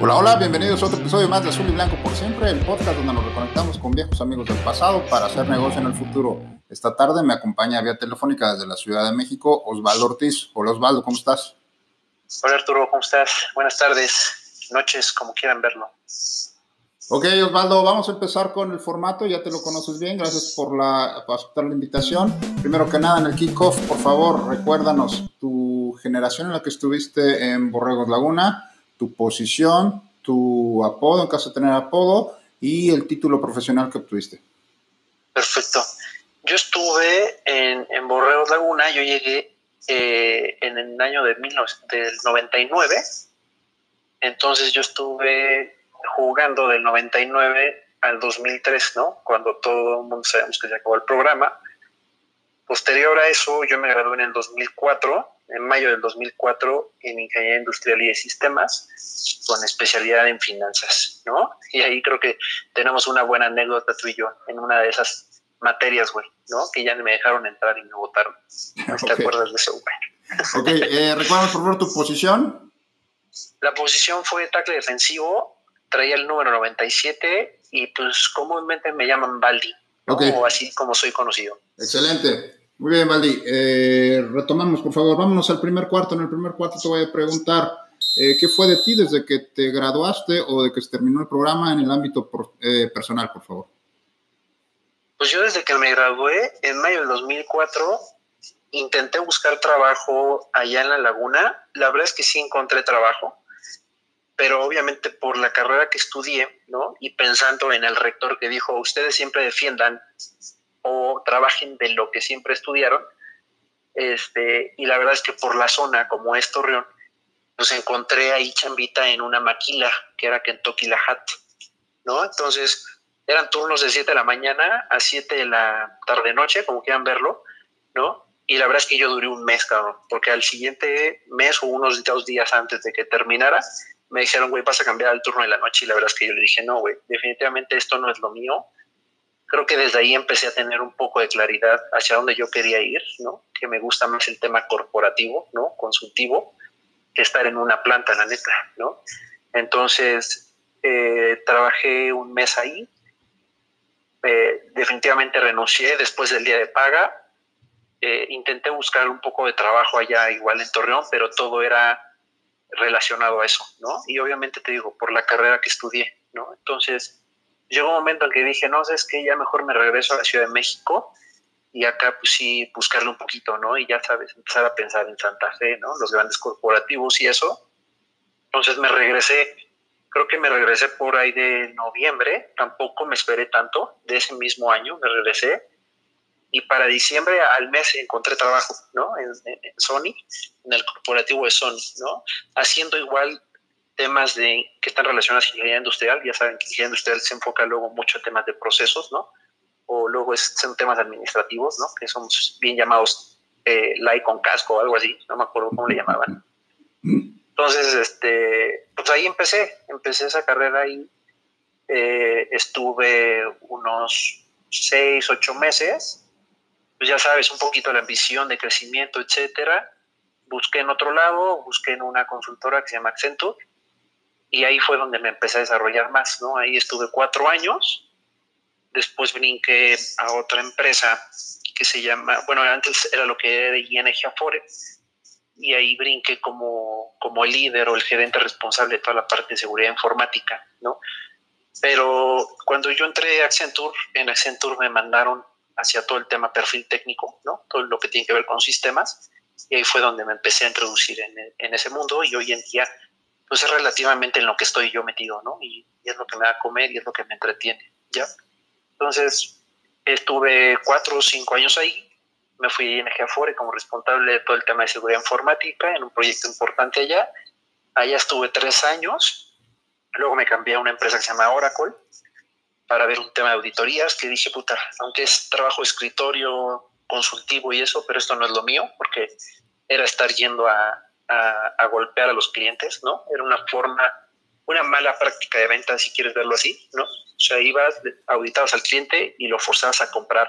Hola, hola, bienvenidos a otro episodio más de Azul y Blanco por siempre, el podcast donde nos reconectamos con viejos amigos del pasado para hacer negocio en el futuro. Esta tarde me acompaña vía telefónica desde la Ciudad de México Osvaldo Ortiz. Hola Osvaldo, ¿cómo estás? Hola Arturo, ¿cómo estás? Buenas tardes, noches, como quieran verlo. Ok, Osvaldo, vamos a empezar con el formato, ya te lo conoces bien, gracias por, la, por aceptar la invitación. Primero que nada, en el kickoff, por favor, recuérdanos tu generación en la que estuviste en Borregos Laguna, tu posición, tu apodo, en caso de tener apodo, y el título profesional que obtuviste. Perfecto. Yo estuve en, Borreos Laguna, yo llegué eh, en el año de del 99, entonces yo estuve jugando del 99 al 2003, ¿no? Cuando todo el mundo sabemos que se acabó el programa. Posterior a eso, yo me gradué en el 2004 en mayo del 2004 en Ingeniería Industrial y de Sistemas, con especialidad en finanzas, ¿no? Y ahí creo que tenemos una buena anécdota tú y yo en una de esas materias, güey, ¿no? Que ya me dejaron entrar y me votaron. ¿No te acuerdas de eso, güey? Ok, eh, ¿recuerdas por favor tu posición? La posición fue tackle defensivo, traía el número 97 y pues comúnmente me llaman Baldi, o así como soy conocido. Excelente. Muy bien, Valdi. Eh, retomamos, por favor. Vámonos al primer cuarto. En el primer cuarto te voy a preguntar eh, qué fue de ti desde que te graduaste o de que se terminó el programa en el ámbito eh, personal, por favor. Pues yo desde que me gradué, en mayo del 2004, intenté buscar trabajo allá en la laguna. La verdad es que sí encontré trabajo, pero obviamente por la carrera que estudié, ¿no? Y pensando en el rector que dijo, ustedes siempre defiendan o trabajen de lo que siempre estudiaron. Este, y la verdad es que por la zona, como es Torreón, pues encontré ahí chambita en una maquila que era Kentucky La Hat, ¿no? Entonces eran turnos de 7 de la mañana a 7 de la tarde-noche, como quieran verlo, ¿no? Y la verdad es que yo duré un mes, cabrón, porque al siguiente mes o unos dos días antes de que terminara, me dijeron, güey, vas a cambiar el turno de la noche. Y la verdad es que yo le dije, no, güey, definitivamente esto no es lo mío creo que desde ahí empecé a tener un poco de claridad hacia dónde yo quería ir, ¿no? Que me gusta más el tema corporativo, ¿no? Consultivo, que estar en una planta, la neta, ¿no? Entonces, eh, trabajé un mes ahí, eh, definitivamente renuncié después del día de paga, eh, intenté buscar un poco de trabajo allá igual en Torreón, pero todo era relacionado a eso, ¿no? Y obviamente te digo, por la carrera que estudié, ¿no? Entonces, llegó un momento en que dije, no, es que ya mejor me regreso a la Ciudad de México y acá pues sí buscarle un poquito, ¿no? Y ya sabes, empezar a pensar en Santa Fe, ¿no? Los grandes corporativos y eso. Entonces me regresé, creo que me regresé por ahí de noviembre, tampoco me esperé tanto, de ese mismo año me regresé. Y para diciembre al mes encontré trabajo, ¿no? En, en Sony, en el corporativo de Sony, ¿no? Haciendo igual temas de, que están relacionados a ingeniería industrial. Ya saben que ingeniería industrial se enfoca luego mucho en temas de procesos, ¿no? O luego son temas administrativos, ¿no? Que son bien llamados eh, ley con casco o algo así, no me acuerdo cómo le llamaban. Entonces, este, pues ahí empecé, empecé esa carrera ahí. Eh, estuve unos seis, ocho meses. Pues ya sabes, un poquito la ambición de crecimiento, etcétera. Busqué en otro lado, busqué en una consultora que se llama Accenture y ahí fue donde me empecé a desarrollar más, ¿no? Ahí estuve cuatro años, después brinqué a otra empresa que se llama, bueno, antes era lo que era de ING Afore, y ahí brinqué como, como líder o el gerente responsable de toda la parte de seguridad informática, ¿no? Pero cuando yo entré a Accenture, en Accenture me mandaron hacia todo el tema perfil técnico, ¿no? Todo lo que tiene que ver con sistemas, y ahí fue donde me empecé a introducir en, en ese mundo, y hoy en día pues es relativamente en lo que estoy yo metido, ¿no? Y, es lo que me da a comer y es lo que me entretiene, ¿ya? Entonces, estuve cuatro o cinco años ahí, me fui a ING Afore como responsable de todo el tema de seguridad informática en un proyecto importante allá. Allá estuve tres años, Luego me cambié a una empresa que se llama Oracle para ver un tema de auditorías que dije, puta, aunque es trabajo escritorio, consultivo y eso, pero esto no es lo mío, porque era estar yendo a, a, golpear a los clientes, ¿no? Era una forma, una mala práctica de venta, si quieres verlo así, ¿no? O sea, ibas, auditabas al cliente y lo forzabas a comprar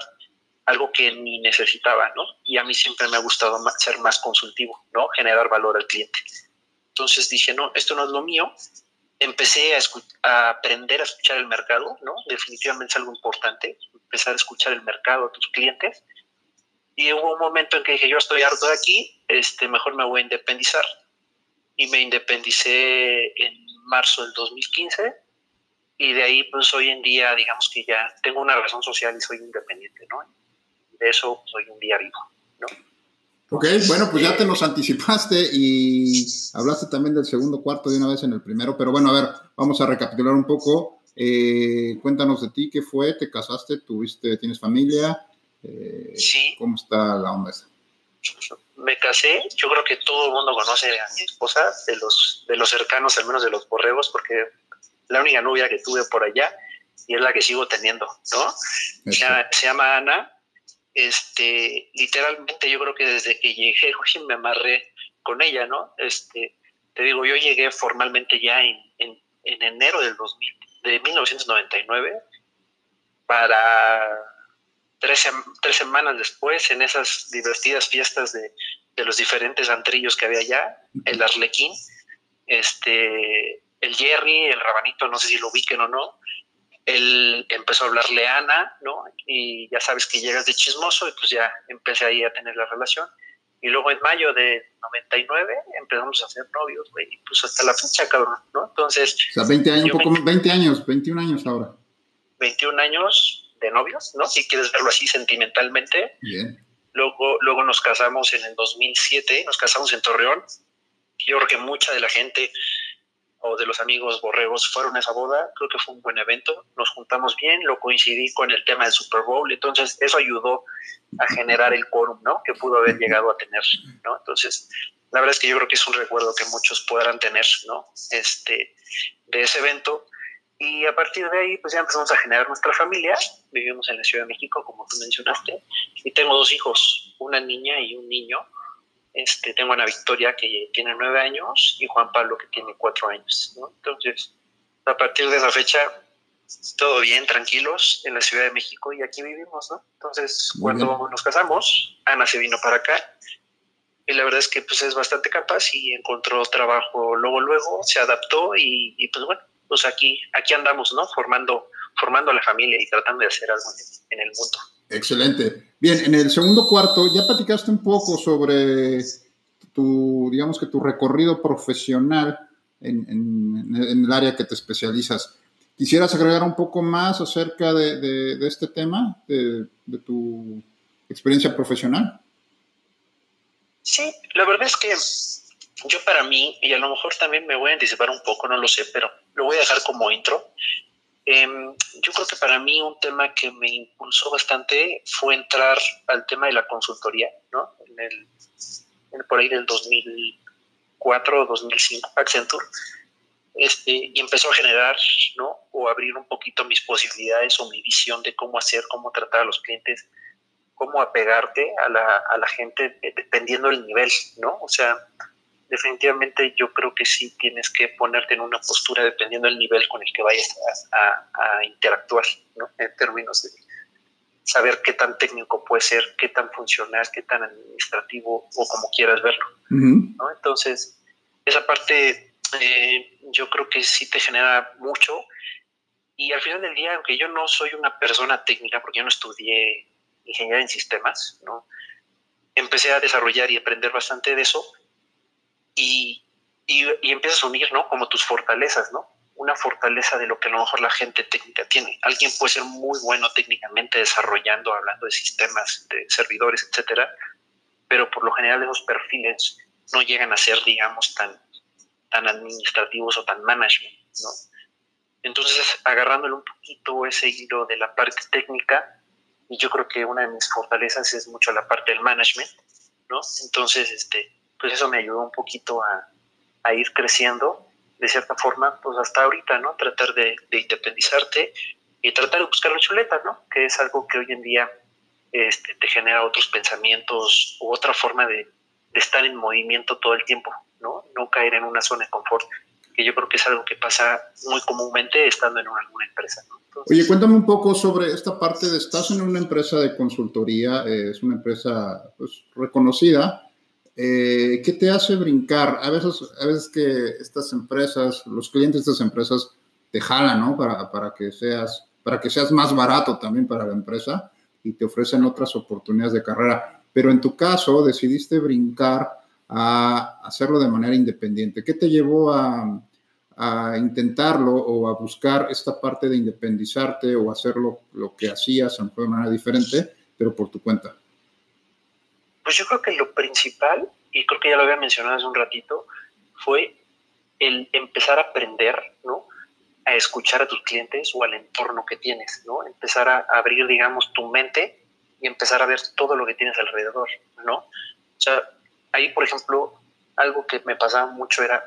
algo que ni necesitaba, ¿no? Y a mí siempre me ha gustado ser más consultivo, ¿no? Generar valor al cliente. Entonces dije, no, esto no es lo mío. Empecé a, a, aprender a escuchar el mercado, ¿no? Definitivamente es algo importante, empezar a escuchar el mercado, a tus clientes. Y hubo un momento en que dije, yo estoy harto de aquí, este, mejor me voy a independizar. Y me independicé en marzo del 2015 y de ahí pues hoy en día digamos que ya tengo una razón social y soy independiente, ¿no? De eso soy un día vivo, ¿no? Ok, bueno, pues ya te nos anticipaste y hablaste también del segundo cuarto de una vez en el primero, pero bueno, a ver, vamos a recapitular un poco. Eh, cuéntanos de ti, ¿qué fue? ¿Te casaste? ¿Tuviste, tienes familia? Eh, sí. ¿Cómo está la onda esa? Me casé, yo creo que todo el mundo conoce a mi esposa, de los, de los cercanos, al menos de los borregos, porque la única novia que tuve por allá y es la que sigo teniendo, ¿no? Se llama, se llama Ana, este, literalmente yo creo que desde que llegué me amarré con ella, ¿no? Este, te digo, yo llegué formalmente ya en, en, enero del 2000, de 1999 para tres, tres, semanas después, en esas divertidas fiestas de, de, los diferentes antrillos que había allá, el Arlequín, este, el Jerry, el Rabanito, no sé si lo ubiquen o no, él empezó a hablarle a Ana, ¿no? Y ya sabes que llegas de chismoso y pues ya empecé ahí a tener la relación. Y luego en mayo de 99 empezamos a ser novios, güey, y pues hasta la fecha, cabrón, ¿no? Entonces... O sea, 20 años, poco, 20 años, 21 años ahora. 21 años de novios, ¿no? Si quieres verlo así sentimentalmente. Bien. Luego, luego nos casamos en el 2007, nos casamos en Torreón. Yo creo que mucha de la gente o de los amigos borregos fueron a esa boda, creo que fue un buen evento, nos juntamos bien, lo coincidí con el tema del Super Bowl, entonces eso ayudó a generar el quórum, ¿no? Que pudo haber llegado a tener, ¿no? Entonces, la verdad es que yo creo que es un recuerdo que muchos podrán tener, ¿no? Este, de ese evento. Y a partir de ahí, pues ya empezamos a generar nuestra familia. Vivimos en la Ciudad de México, como tú mencionaste, y tengo dos hijos, una niña y un niño este, tengo a Ana Victoria que tiene nueve años y Juan Pablo que tiene cuatro años. Entonces, a partir de esa fecha, todo bien, tranquilos en la Ciudad de México y aquí vivimos. ¿no? Entonces, cuando nos casamos, Ana se vino para acá y la verdad es que pues, es bastante capaz y encontró trabajo luego, luego, se adaptó y, y pues bueno, pues aquí, aquí andamos, ¿no? Formando, formando la familia y tratando de hacer algo en el mundo. Excelente. Bien, en el segundo cuarto ya platicaste un poco sobre tu, digamos que tu recorrido profesional en, el área que te especializas. ¿Quisieras agregar un poco más acerca de, este tema, de, tu experiencia profesional? Sí, la verdad es que yo para mí, y a lo mejor también me voy a anticipar un poco, no lo sé, pero lo voy a dejar como intro. Em, yo creo que para mí un tema que me impulsó bastante fue entrar al tema de la consultoría, ¿no? En el, por ahí del 2004 o 2005, Accenture, este, y empezó a generar, ¿no? O abrir un poquito mis posibilidades o mi visión de cómo hacer, cómo tratar a los clientes, cómo apegarte a la, a la gente dependiendo del nivel, ¿no? O sea, definitivamente yo creo que sí tienes que ponerte en una postura dependiendo del nivel con el que vayas a, interactuar, ¿no? En términos de saber qué tan técnico puede ser, qué tan funcional, qué tan administrativo o como quieras verlo, ¿no? Entonces, esa parte eh, yo creo que sí te genera mucho y al final del día, aunque yo no soy una persona técnica, porque yo no estudié ingeniería en sistemas, ¿no? Empecé a desarrollar y aprender bastante de eso, y, y, empiezas a unir, ¿no? Como tus fortalezas, ¿no? Una fortaleza de lo que a lo mejor la gente técnica tiene. Alguien puede ser muy bueno técnicamente desarrollando, hablando de sistemas, de servidores, etcétera, pero por lo general esos perfiles no llegan a ser, digamos, tan, tan administrativos o tan management, ¿no? Entonces, agarrándole un poquito ese hilo de la parte técnica, y yo creo que una de mis fortalezas es mucho la parte del management, ¿no? Entonces, este, pues eso me ayudó un poquito a, ir creciendo de cierta forma, pues hasta ahorita, ¿no? Tratar de, independizarte y tratar de buscar la chuleta, ¿no? Que es algo que hoy en día este, te genera otros pensamientos u otra forma de, estar en movimiento todo el tiempo, ¿no? No caer en una zona de confort, que yo creo que es algo que pasa muy comúnmente estando en alguna empresa. Oye, cuéntame un poco sobre esta parte de, estás en una empresa de consultoría, eh, es una empresa pues, reconocida, eh, ¿qué te hace brincar? A veces, a veces que estas empresas, los clientes de estas empresas te jalan, ¿no? Para, para, que seas, para que seas más barato también para la empresa y te ofrecen otras oportunidades de carrera. Pero en tu caso decidiste brincar a hacerlo de manera independiente. ¿Qué te llevó a, a intentarlo o a buscar esta parte de independizarte o hacerlo lo que hacías de manera diferente, pero por tu cuenta? Pues yo creo que lo principal, y creo que ya lo había mencionado hace un ratito, fue el empezar a aprender, ¿no? A escuchar a tus clientes o al entorno que tienes, ¿no? Empezar a abrir, digamos, tu mente y empezar a ver todo lo que tienes alrededor, ¿no? O sea, ahí, por ejemplo, algo que me pasaba mucho era,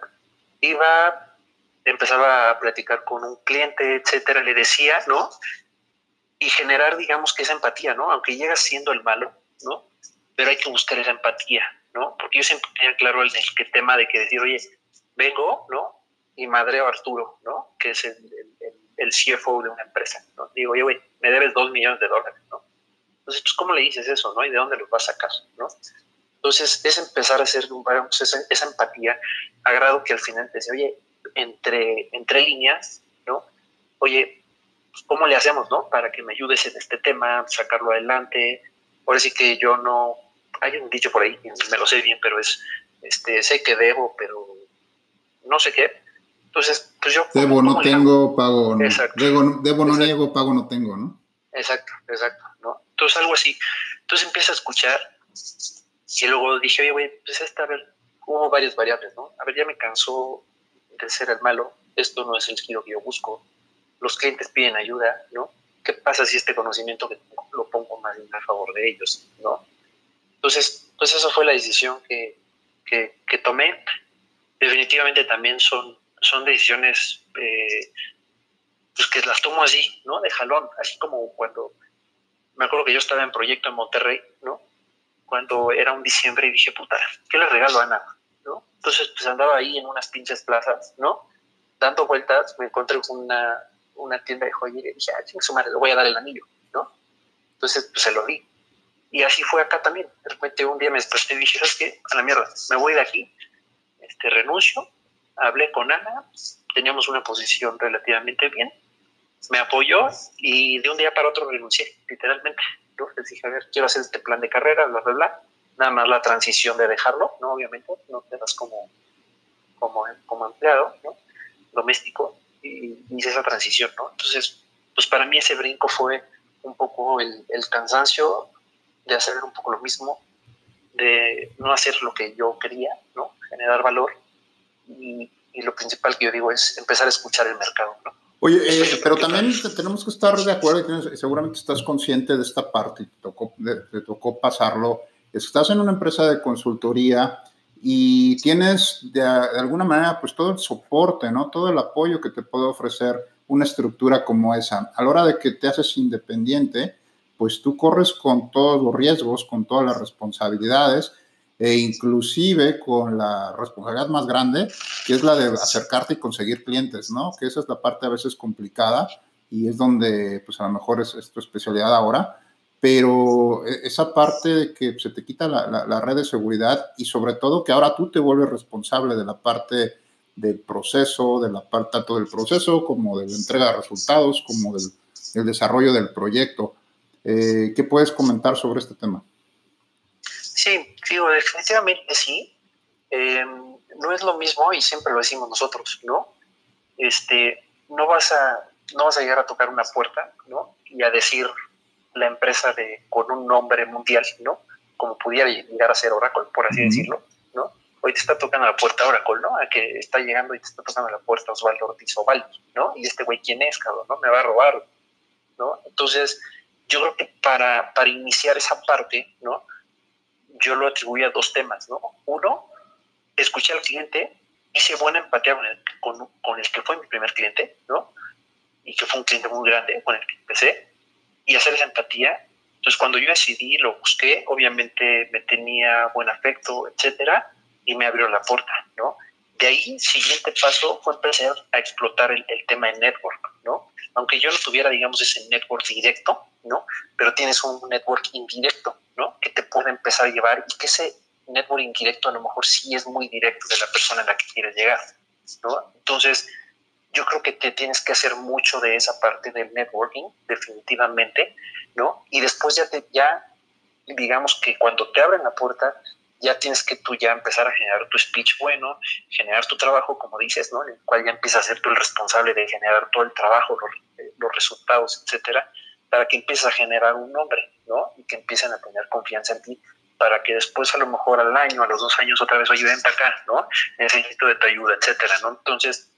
iba, empezaba a platicar con un cliente, etcétera, le decía, ¿no? Y generar, digamos, que esa empatía, ¿no? Aunque llegas siendo el malo, ¿no? Pero hay que buscar esa empatía, ¿no? Porque yo siempre tenía claro el, el, tema de que decir, oye, vengo, ¿no? Y madreo a Arturo, ¿no? Que es el, CFO de una empresa, ¿no? Digo, oye, güey, me debes dos millones de dólares, ¿no? Entonces, pues, ¿cómo le dices eso, no? ¿Y de dónde los vas a sacar, no? Entonces, es empezar a hacer pues, esa, esa, empatía, a grado que al final te dice, oye, entre, entre líneas, ¿no? Oye, pues, ¿cómo le hacemos, no? Para que me ayudes en este tema, sacarlo adelante. Ahora sí que yo no, hay un dicho por ahí, me lo sé bien, pero es, este, sé que debo, pero no sé qué. Entonces, pues yo... Debo, no tengo, pago, no. Exacto. Debo, no niego, pago, no tengo, ¿no? Exacto, exacto, ¿no? Entonces, algo así. Entonces empieza a escuchar y luego dije, oye, güey, pues esta, a ver, hubo varias variables, ¿no? A ver, ya me cansó de ser el malo, esto no es el giro que yo busco, los clientes piden ayuda, ¿no? ¿Qué pasa si este conocimiento que lo pongo más en favor de ellos, ¿no? Entonces, pues eso fue la decisión que, que, tomé. Definitivamente también son, son decisiones eh, pues que las tomo así, ¿no? De jalón, así como cuando me acuerdo que yo estaba en proyecto en Monterrey, ¿no? Cuando era un diciembre y dije, puta, ¿qué le regalo a Ana? ¿no? Entonces, pues andaba ahí en unas pinches plazas, ¿no? Dando vueltas, me encontré una, una tienda de joyería y dije, ah, su madre, le voy a dar el anillo, ¿no? Entonces, pues se lo di. Y así fue acá también. De repente un día me desperté y dije, ¿sabes qué? A la mierda, me voy de aquí, este, renuncio. Hablé con Ana, teníamos una posición relativamente bien, me apoyó y de un día para otro renuncié, literalmente. ¿no? Les dije, a ver, quiero hacer este plan de carrera, bla, bla, bla. Nada más la transición de dejarlo, ¿no? Obviamente, no te das como, como, como empleado, ¿no? Doméstico, y hice esa transición, ¿no? Entonces, pues para mí ese brinco fue un poco el, el cansancio, de hacer un poco lo mismo, de no hacer lo que yo quería, ¿no? Generar valor. Y, lo principal que yo digo es empezar a escuchar el mercado, ¿no? Oye, eh, pero también tenemos que estar de acuerdo, y seguramente estás consciente de esta parte, te tocó, te tocó pasarlo. Estás en una empresa de consultoría y tienes de, de, alguna manera pues todo el soporte, ¿no? Todo el apoyo que te puede ofrecer una estructura como esa. A la hora de que te haces independiente, pues tú corres con todos los riesgos, con todas las responsabilidades e inclusive con la responsabilidad más grande, que es la de acercarte y conseguir clientes, ¿no? Que esa es la parte a veces complicada y es donde, pues a lo mejor es, tu especialidad ahora, pero e, esa parte de que se te quita la, red de seguridad y sobre todo que ahora tú te vuelves responsable de la parte del proceso, de la parte tanto del proceso como de la entrega de resultados, como del desarrollo del proyecto. Eh, ¿Qué puedes comentar sobre este tema? Sí, digo, definitivamente sí. Em, no es lo mismo y siempre lo decimos nosotros, ¿no? Este, no vas a, no vas a llegar a tocar una puerta, ¿no? Y a decir la empresa de, con un nombre mundial, ¿no? Como pudiera llegar a ser Oracle, por así decirlo, ¿no? Hoy te está tocando la puerta Oracle, ¿no? A que está llegando y te está tocando la puerta Osvaldo Ortiz Oval, ¿no? Y este güey, ¿quién es, cabrón? ¿No? Me va a robar, ¿no? Entonces, yo creo que para, para iniciar esa parte, ¿no? Yo lo atribuyo a dos temas, ¿no? Uno, escuchar al cliente hice buena empatía con el, con el que fue mi primer cliente, ¿no? Y que fue un cliente muy grande con el que empecé, y hacer esa empatía. Entonces, cuando yo decidí, lo busqué, obviamente me tenía buen afecto, etcétera, y me abrió la puerta, ¿no? De ahí, siguiente paso fue empezar a explotar el, el tema de network, ¿no? Aunque yo no tuviera, digamos, ese network directo, ¿no? Pero tienes un network indirecto, ¿no? Que te puede empezar a llevar y que ese network indirecto a lo mejor sí es muy directo de la persona a la que quieres llegar, ¿no? Entonces, yo creo que te tienes que hacer mucho de esa parte del networking, definitivamente, ¿no? Y después ya, te, ya digamos que cuando te abren la puerta, ya tienes que tú ya empezar a generar tu speech bueno, generar tu trabajo, como dices, ¿no? En el cual ya empiezas a ser tú el responsable de generar todo el trabajo, los, los resultados, etcétera, para que empieces a generar un nombre, ¿no? Y que empiecen a tener confianza en ti para que después a lo mejor al año, a los dos años otra vez, oye, ven para acá, ¿no? Necesito de tu ayuda, etcétera, ¿no? Entonces,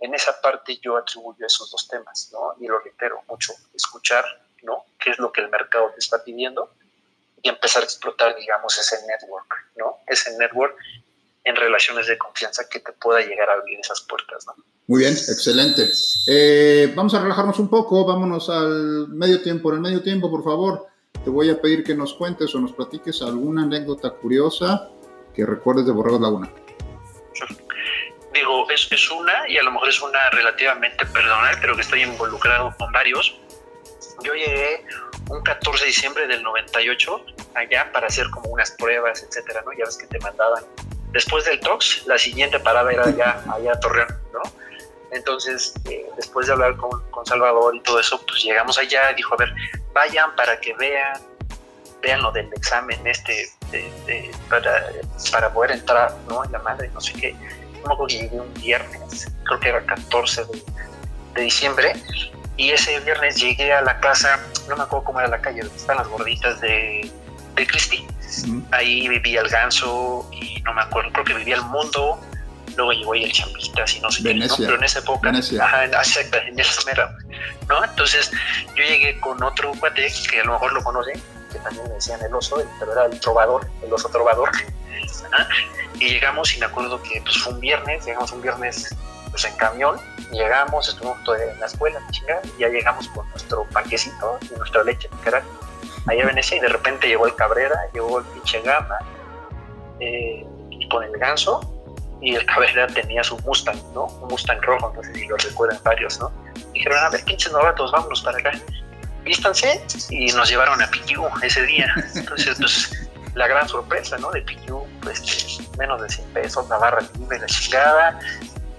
en esa parte yo atribuyo esos dos temas, ¿no? Y lo reitero mucho, escuchar, ¿no? ¿Qué es lo que el mercado te está pidiendo? Y empezar a explotar, digamos, ese network, ¿no? Ese network en relaciones de confianza que te pueda llegar a abrir esas puertas, ¿no? Muy bien, excelente. Eh, vamos a relajarnos un poco, vámonos al medio tiempo. En el medio tiempo, por favor, te voy a pedir que nos cuentes o nos platiques alguna anécdota curiosa que recuerdes de Borregos Laguna. Digo, es, es una y a lo mejor es una relativamente personal, pero que estoy involucrado con varios. Yo llegué un 14 de diciembre del 98 allá para hacer como unas pruebas, etcétera, ¿no? Ya ves que te mandaban. Después del TOX, la siguiente parada era allá, allá a Torreón, ¿no? Entonces, eh, después de hablar con, con, Salvador y todo eso, pues llegamos allá, dijo, a ver, vayan para que vean, vean lo del examen este, para, para poder entrar, ¿no? En la madre, no sé qué. No que llegué un viernes, creo que era 14 de, de, diciembre, y ese viernes llegué a la casa, no me acuerdo cómo era la calle, donde están las gorditas de, de Cristi. Mm. Ahí vivía el ganso y no me acuerdo, creo que vivía el mundo, luego llegó ahí el Champitas y no sé Venecia. qué, ¿no? pero en esa época, Venecia. ajá, exacto, en esa mera, ¿no? Entonces yo llegué con otro cuate que a lo mejor lo conoce, que también me decían el oso, pero era el trovador, el oso trovador, ¿ah? y llegamos y me acuerdo que pues fue un viernes, llegamos un viernes pues en camión, llegamos, estuvimos en la escuela, chingada, y ya llegamos con nuestro panquecito y nuestra leche, era allá a Venecia, y de repente llegó el Cabrera, llegó el pinche Gama, eh, con el ganso, y el Cabrera tenía su Mustang, ¿no? Un Mustang rojo, no sé si lo recuerdan varios, ¿no? Dijeron, a ver, pinches novatos, vámonos para acá. Vístanse y nos llevaron a Piyu ese día. Entonces, pues, la gran sorpresa, ¿no? De Piyu, pues, menos de 100 pesos, la barra libre, la chingada.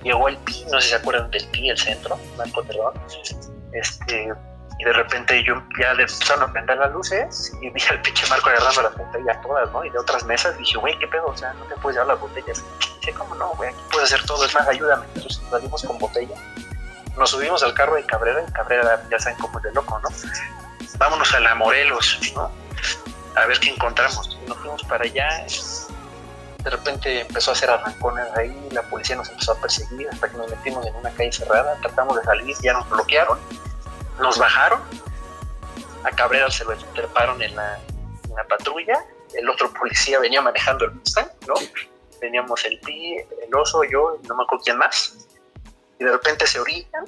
Llegó el Pi, no sé si se acuerdan del Pi, el centro, Marco Perdón. Este, y de repente yo ya le empezaron a prender las luces y vi al pinche Marco agarrando las botellas todas, ¿no? Y de otras mesas dije, güey, ¿qué pedo? O sea, no te puedes llevar las botellas. Dice, ¿cómo no, güey? Aquí puedes hacer todo, es más, ayúdame. Entonces salimos con botella. Nos subimos al carro de Cabrera, y Cabrera ya saben cómo es de loco, ¿no? Vámonos a la Morelos, ¿no? A ver qué encontramos. Y nos fuimos para allá. De repente empezó a hacer arrancones ahí, la policía nos empezó a perseguir hasta que nos metimos en una calle cerrada, tratamos de salir, ya nos bloquearon nos bajaron, a Cabrera se lo treparon en la, patrulla, el otro policía venía manejando el Mustang, ¿no? Veníamos el Pi, el oso, yo, no me acuerdo quién más, y de repente se orillan,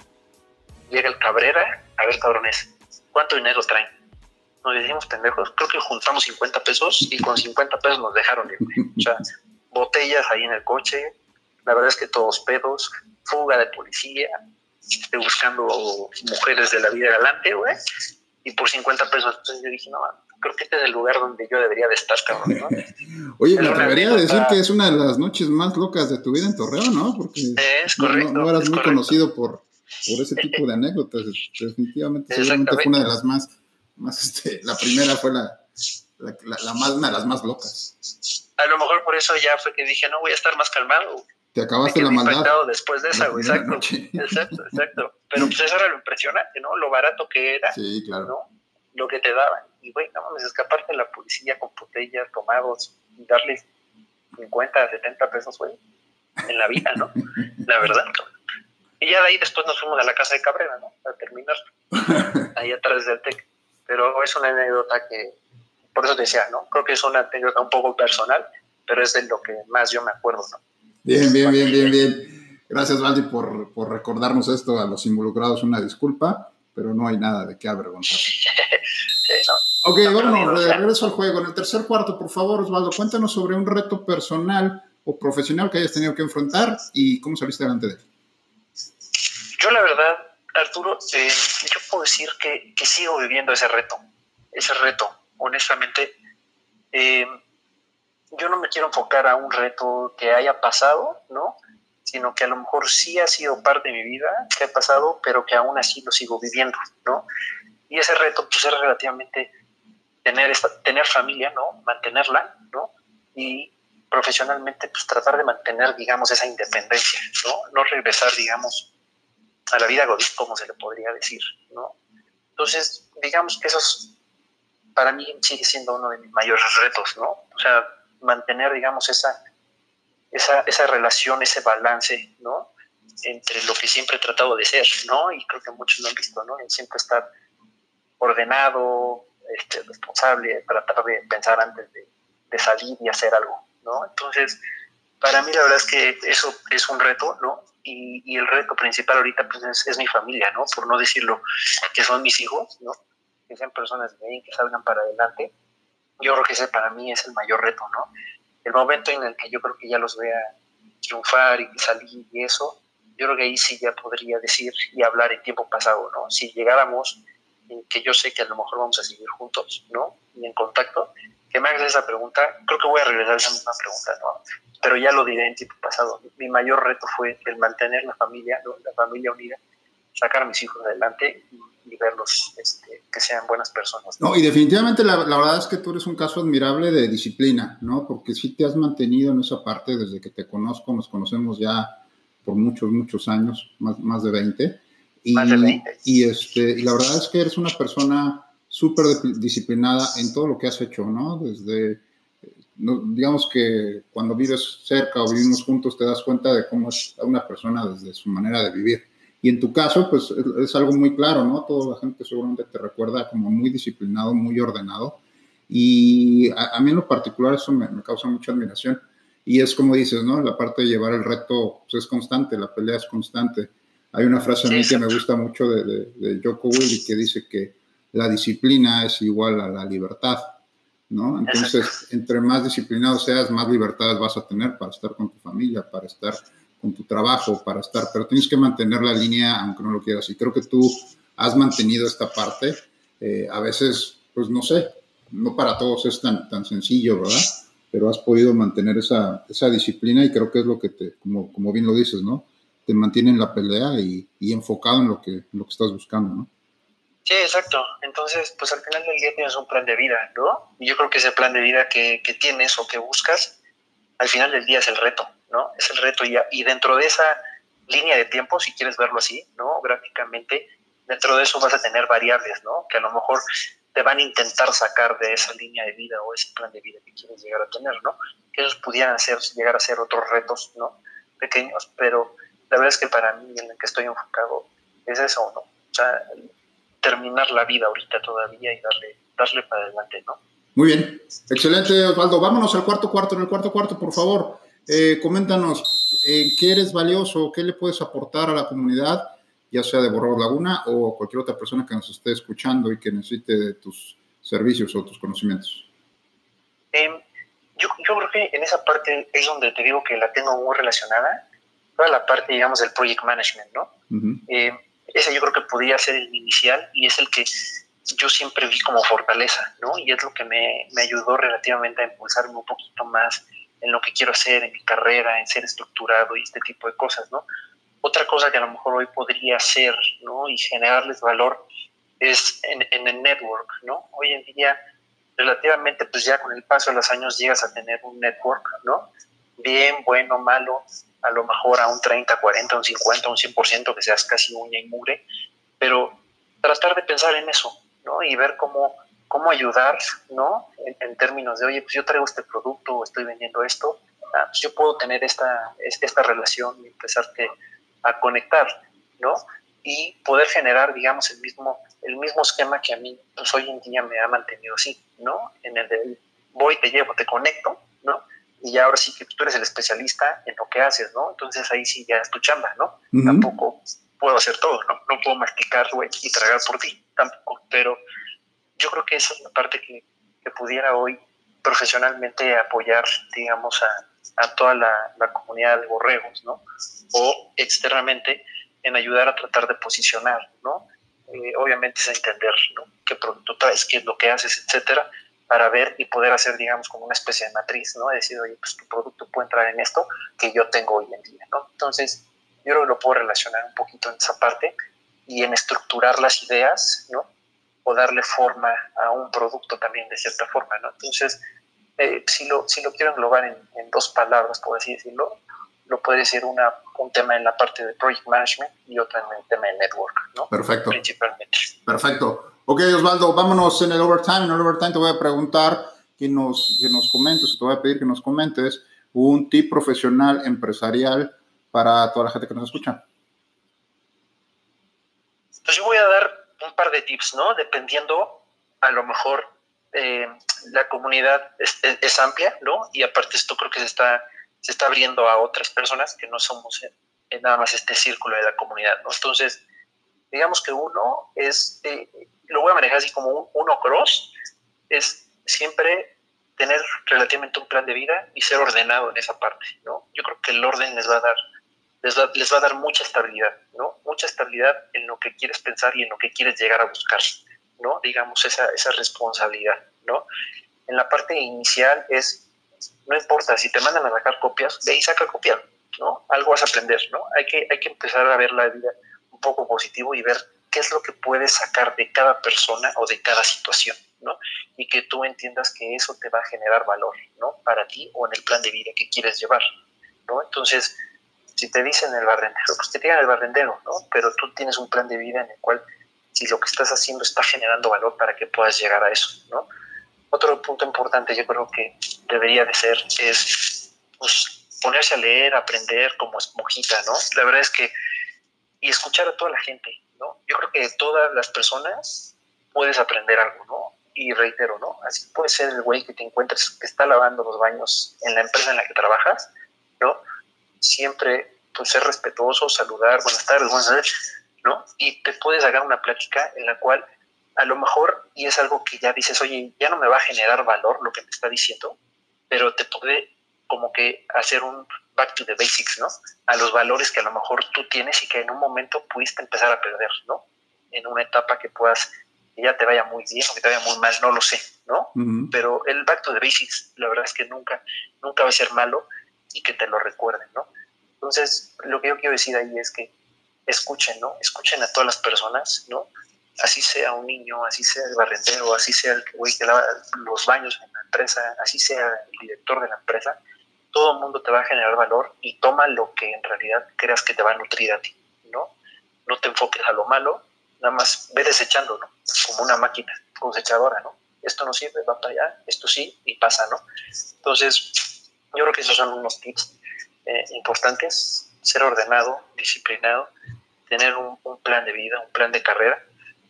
llega el Cabrera, a ver cabrones, ¿cuánto dinero traen? Nos decimos pendejos, creo que juntamos 50 pesos y con 50 pesos nos dejaron ir, o sea, botellas ahí en el coche, la verdad es que todos pedos, fuga de policía, esté buscando mujeres de la vida galante, güey, y por 50 pesos. Entonces yo dije, no, creo que este es el lugar donde yo debería de estar, cabrón, ¿no? Oye, me atrevería a decir que es una de las noches más locas de tu vida en Torreón, ¿no? Porque es correcto, no, no eras es muy correcto. conocido por, por ese tipo de anécdotas. Definitivamente, seguramente fue una de las más, más este, la primera fue la, la, la, la, más, una de las más locas. A lo mejor por eso ya fue que dije, no voy a estar más calmado. Te acabaste la maldad. después de esa. Exacto, exacto, exacto. Pero pues eso era lo impresionante, ¿no? Lo barato que era. Sí, claro. ¿no? Lo que te daban. Y, güey, no mames, escaparte de la policía con botellas, tomados, y darles 50, 70 pesos, güey, en la vida, ¿no? la verdad. Y ya de ahí después nos fuimos a la casa de Cabrera, ¿no? A terminar. ahí atrás del TEC. Pero es una anécdota que, por eso te decía, ¿no? Creo que es una anécdota un poco personal, pero es de lo que más yo me acuerdo, ¿no? Bien, bien, bien, bien, bien. Gracias, Valdi, por, por recordarnos esto a los involucrados. Una disculpa, pero no hay nada de qué avergonzarse. Ok, bueno, regreso al juego. En el tercer cuarto, por favor, Osvaldo, cuéntanos sobre un reto personal o profesional que hayas tenido que enfrentar y cómo saliste delante de él. Yo, la verdad, Arturo, eh, yo puedo decir que, que, sigo viviendo ese reto. Ese reto, honestamente. Eh, yo no me quiero enfocar a un reto que haya pasado, ¿no? Sino que a lo mejor sí ha sido parte de mi vida, que ha pasado, pero que aún así lo sigo viviendo, ¿no? Y ese reto, pues, es relativamente tener, esta, tener familia, ¿no? Mantenerla, ¿no? Y profesionalmente, pues tratar de mantener, digamos, esa independencia, ¿no? No regresar, digamos, a la vida godín, como se le podría decir, ¿no? Entonces, digamos que eso es, para mí sigue siendo uno de mis mayores retos, ¿no? O sea, mantener, digamos, esa, esa, esa relación, ese balance, ¿no? Entre lo que siempre he tratado de ser, ¿no? Y creo que muchos lo han visto, ¿no? En siempre estar ordenado, este, responsable, tratar de pensar antes de, salir y hacer algo, ¿no? Entonces, para mí la verdad es que eso es un reto, ¿no? Y, el reto principal ahorita pues es, mi familia, ¿no? Por no decirlo, que son mis hijos, ¿no? Que sean personas bien, que salgan para adelante. Yo creo que ese para mí es el mayor reto, ¿no? El momento en el que yo creo que ya los vea triunfar y salir y eso, yo creo que ahí sí ya podría decir y hablar en tiempo pasado, ¿no? Si llegáramos que yo sé que a lo mejor vamos a seguir juntos, ¿no? Y en contacto, que me hagas esa pregunta, creo que voy a regresar a esa misma pregunta, ¿no? Pero ya lo diré en tiempo pasado. Mi mayor reto fue el mantener la familia, ¿no? la familia unida, sacar a mis hijos adelante y, verlos este, que sean buenas personas. ¿no? y definitivamente la, la, verdad es que tú eres un caso admirable de disciplina, ¿no? Porque sí te has mantenido en esa parte desde que te conozco, nos conocemos ya por muchos, muchos años, más, más de 20 y, Y, este, y la verdad es que eres una persona súper disciplinada en todo lo que has hecho, ¿no? Desde, digamos que cuando vives cerca o vivimos juntos te das cuenta de cómo es una persona desde su manera de vivir. Y en tu caso, pues es, algo muy claro, ¿no? Toda la gente seguramente te recuerda como muy disciplinado, muy ordenado. Y a, mí en lo particular eso me, me, causa mucha admiración. Y es como dices, ¿no? La parte de llevar el reto pues, es constante, la pelea es constante. Hay una frase a mí que me gusta mucho de, de, de Joko Willy que dice que la disciplina es igual a la libertad, ¿no? Entonces, entre más disciplinado seas, más libertades vas a tener para estar con tu familia, para estar con tu trabajo, para estar, pero tienes que mantener la línea aunque no lo quieras. Y creo que tú has mantenido esta parte. Eh, a veces, pues no sé, no para todos es tan, tan sencillo, ¿verdad? Pero has podido mantener esa, esa disciplina y creo que es lo que te, como, como bien lo dices, ¿no? te mantiene en la pelea y, enfocado en lo, que, lo que estás buscando, ¿no? Sí, exacto. Entonces, pues al final del día tienes un plan de vida, ¿no? Y yo creo que ese plan de vida que, tienes o que buscas, al final del día es el reto, ¿no? Es el reto y, y dentro de esa línea de tiempo, si quieres verlo así, ¿no? Gráficamente, dentro de eso vas a tener variables, ¿no? Que a lo mejor te van a intentar sacar de esa línea de vida o ese plan de vida que quieres llegar a tener, ¿no? Que esos pudieran ser, llegar a ser otros retos, ¿no? Pequeños, pero la verdad es que para mí en el que estoy enfocado es eso, ¿no? O terminar la vida ahorita todavía y darle, darle para adelante, ¿no? Muy bien, excelente Osvaldo. Vámonos al cuarto cuarto. En el cuarto cuarto, por favor, eh, coméntanos eh, qué eres valioso, qué le puedes aportar a la comunidad, ya sea de Borrador Laguna o cualquier otra persona que nos esté escuchando y que necesite de tus servicios o tus conocimientos. Em, yo, yo creo que en esa parte es donde te digo que la tengo muy relacionada toda la parte, digamos, del project management, ¿no? Eh, ese yo creo que podría ser el inicial y es el que yo siempre vi como fortaleza, ¿no? Y es lo que me, me, ayudó relativamente a impulsarme un poquito más en lo que quiero hacer, en mi carrera, en ser estructurado y este tipo de cosas, ¿no? Otra cosa que a lo mejor hoy podría hacer, ¿no? Y generarles valor es en, en el network, ¿no? Hoy en día, relativamente, pues ya con el paso de los años llegas a tener un network, ¿no? Bien, bueno, malo, a lo mejor a un 30, 40, un 50, un 100%, que seas casi uña y mugre, pero tratar de pensar en eso, ¿no? Y ver cómo, cómo ayudar, ¿no? En, términos de, oye, pues yo traigo este producto, estoy vendiendo esto, ah, pues yo puedo tener esta, esta relación y empezarte a conectar, ¿no? Y poder generar, digamos, el mismo, el mismo esquema que a mí, pues hoy en día me ha mantenido así, ¿no? En el de voy, te llevo, te conecto, ¿no? y ya ahora sí que tú eres el especialista en lo que haces, ¿no? Entonces ahí sí ya es tu chamba, ¿no? Tampoco puedo hacer todo, ¿no? No puedo masticar, güey, y tragar por ti, tampoco, pero yo creo que esa es la parte que, que pudiera hoy profesionalmente apoyar, digamos, a, a toda la, la, comunidad de borregos, ¿no? O externamente en ayudar a tratar de posicionar, ¿no? Eh, obviamente es entender ¿no? qué producto traes, qué es lo que haces, etcétera, para ver y poder hacer, digamos, como una especie de matriz, ¿no? Decir, oye, pues tu producto puede entrar en esto que yo tengo hoy en día, ¿no? Entonces, yo creo que lo puedo relacionar un poquito en esa parte y en estructurar las ideas, ¿no? O darle forma a un producto también de cierta forma, ¿no? Entonces, eh, si, lo, si lo quiero englobar en, en, dos palabras, por así decirlo, lo puede ser una, un tema en la parte de project management y otro en el tema de network, ¿no? Perfecto. Principalmente. Perfecto. Ok, Osvaldo, vámonos en el overtime. En el overtime te voy a preguntar que nos, que nos comentes, te voy a pedir que nos comentes un tip profesional empresarial para toda la gente que nos escucha. Pues yo voy a dar un par de tips, ¿no? Dependiendo, a lo mejor eh, la comunidad es, es, amplia, ¿no? Y aparte esto creo que se está, se está abriendo a otras personas que no somos en nada más este círculo de la comunidad, ¿no? Entonces, digamos que uno es... Eh, lo voy a manejar así como un uno cross, es siempre tener relativamente un plan de vida y ser ordenado en esa parte, ¿no? Yo creo que el orden les va a dar, les va, a dar mucha estabilidad, ¿no? Mucha estabilidad en lo que quieres pensar y en lo que quieres llegar a buscar, ¿no? Digamos, esa, esa responsabilidad, ¿no? En la parte inicial es, no importa, si te mandan a sacar copias, ve y saca copia, ¿no? Algo vas a aprender, ¿no? Hay que, hay que empezar a ver la vida un poco positivo y ver qué es lo que puedes sacar de cada persona o de cada situación, ¿no? Y que tú entiendas que eso te va a generar valor, ¿no? Para ti o en el plan de vida que quieres llevar, ¿no? Entonces, si te dicen el barrendero, pues te digan el barrendero, ¿no? Pero tú tienes un plan de vida en el cual, si lo que estás haciendo está generando valor para que puedas llegar a eso, ¿no? Otro punto importante yo creo que debería de ser es, pues, ponerse a leer, aprender como esponjita, ¿no? La verdad es que, y escuchar a toda la gente, ¿no? Yo creo que de todas las personas puedes aprender algo, ¿no? Y reitero, ¿no? Así puede ser el güey que te encuentres que está lavando los baños en la empresa en la que trabajas, ¿no? Siempre, pues, ser respetuoso, saludar, buenas tardes, buenas noches, ¿no? Y te puedes hacer una plática en la cual a lo mejor, y es algo que ya dices, oye, ya no me va a generar valor lo que me está diciendo, pero te puede como que hacer un back to the basics, ¿no? A los valores que a lo mejor tú tienes y que en un momento pudiste empezar a perder, ¿no? En una etapa que puedas, que ya te vaya muy bien o que te vaya muy mal, no lo sé, ¿no? Uh -huh. Pero el back to the basics, la verdad es que nunca, nunca va a ser malo y que te lo recuerden, ¿no? Entonces, lo que yo quiero decir ahí es que escuchen, ¿no? Escuchen a todas las personas, ¿no? Así sea un niño, así sea el barrendero, así sea el güey que lava los baños en la empresa, así sea el director de la empresa, todo el mundo te va a generar valor y toma lo que en realidad creas que te va a nutrir a ti, ¿no? No te enfoques a lo malo, nada más ve desechando, ¿no? Como una máquina cosechadora, ¿no? Esto no sirve, va para allá, esto sí, y pasa, ¿no? Entonces, yo creo que esos son unos tips eh, importantes, ser ordenado, disciplinado, tener un, plan de vida, un plan de carrera,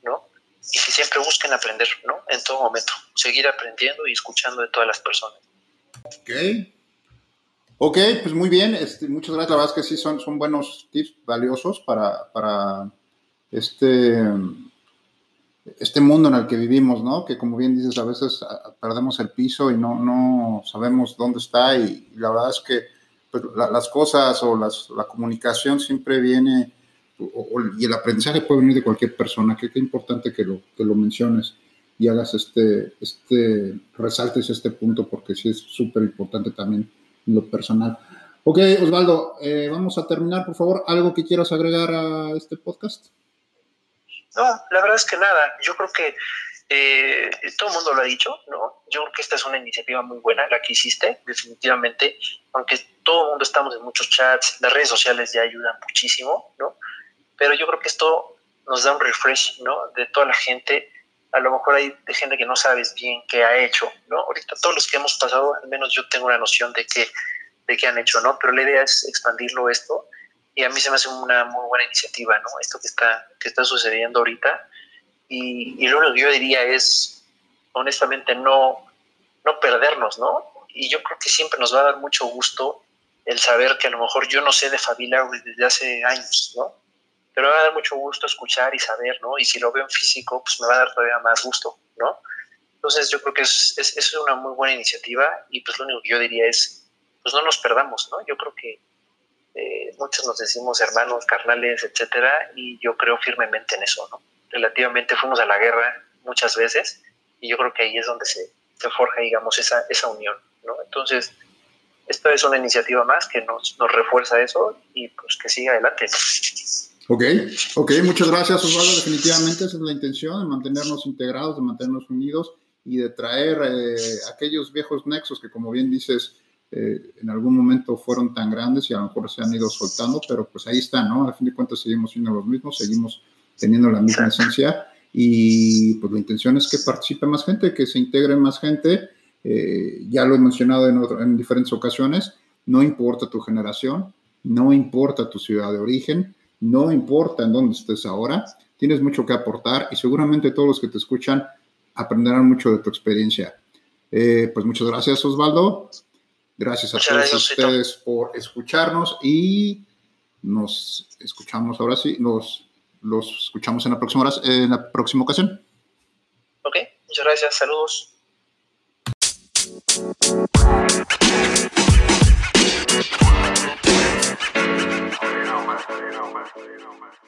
¿no? Y que siempre busquen aprender, ¿no? En todo momento, seguir aprendiendo y escuchando de todas las personas. Ok, Ok, pues muy bien, este, muchas gracias. La verdad es que sí son, son buenos tips valiosos para, para este, este mundo en el que vivimos, ¿no? Que como bien dices, a veces perdemos el piso y no, no sabemos dónde está y, la verdad es que pues, la, las cosas o las, la comunicación siempre viene o, o, y el aprendizaje puede venir de cualquier persona, que importante que lo, que lo menciones y hagas este, este, resaltes este punto porque sí es súper importante también lo personal. Ok, Osvaldo, eh, vamos a terminar, por favor. ¿Algo que quieras agregar a este podcast? No, la verdad es que nada. Yo creo que eh, todo el mundo lo ha dicho, ¿no? Yo creo que esta es una iniciativa muy buena, la que hiciste, definitivamente. Aunque todo el mundo estamos en muchos chats, las redes sociales ya ayudan muchísimo, ¿no? Pero yo creo que esto nos da un refresh, ¿no? De toda la gente a lo mejor hay de gente que no sabes bien qué ha hecho, ¿no? Ahorita todos los que hemos pasado, al menos yo tengo una noción de qué, de qué han hecho, ¿no? Pero la idea es expandirlo esto y a mí se me hace una muy buena iniciativa, ¿no? Esto que está, que está sucediendo ahorita y, y lo único que yo diría es, honestamente, no, no perdernos, ¿no? Y yo creo que siempre nos va a dar mucho gusto el saber que a lo mejor yo no sé de familia desde hace años, ¿no? Pero me va a dar mucho gusto escuchar y saber, ¿no? Y si lo veo en físico, pues me va a dar todavía más gusto, ¿no? Entonces yo creo que es, es, es una muy buena iniciativa y pues lo único que yo diría es, pues no nos perdamos, ¿no? Yo creo que eh, muchos nos decimos hermanos, carnales, etcétera, y yo creo firmemente en eso, ¿no? Relativamente fuimos a la guerra muchas veces y yo creo que ahí es donde se, se forja, digamos, esa, esa unión, ¿no? Entonces, esta es una iniciativa más que nos, nos refuerza eso y pues que siga adelante. Ok, ok, muchas gracias Osvaldo, definitivamente esa es la intención, de mantenernos integrados, de mantenernos unidos y de traer eh, aquellos viejos nexos que como bien dices, eh, en algún momento fueron tan grandes y a lo mejor se han ido soltando, pero pues ahí están, ¿no? A fin de cuentas seguimos siendo los mismos, seguimos teniendo la misma esencia y pues la intención es que participe más gente, que se integre más gente, eh, ya lo he mencionado en, en diferentes ocasiones, no importa tu generación, no importa tu ciudad de origen, no importa en dónde estés ahora, tienes mucho que aportar y seguramente todos los que te escuchan aprenderán mucho de tu experiencia. Eh, pues muchas gracias Osvaldo, Gracias a Muchas todos gracias, ustedes por escucharnos y nos escuchamos ahora sí, los, los escuchamos en la próxima en la próxima ocasión. Ok, muchas gracias, saludos. man. Man. Man.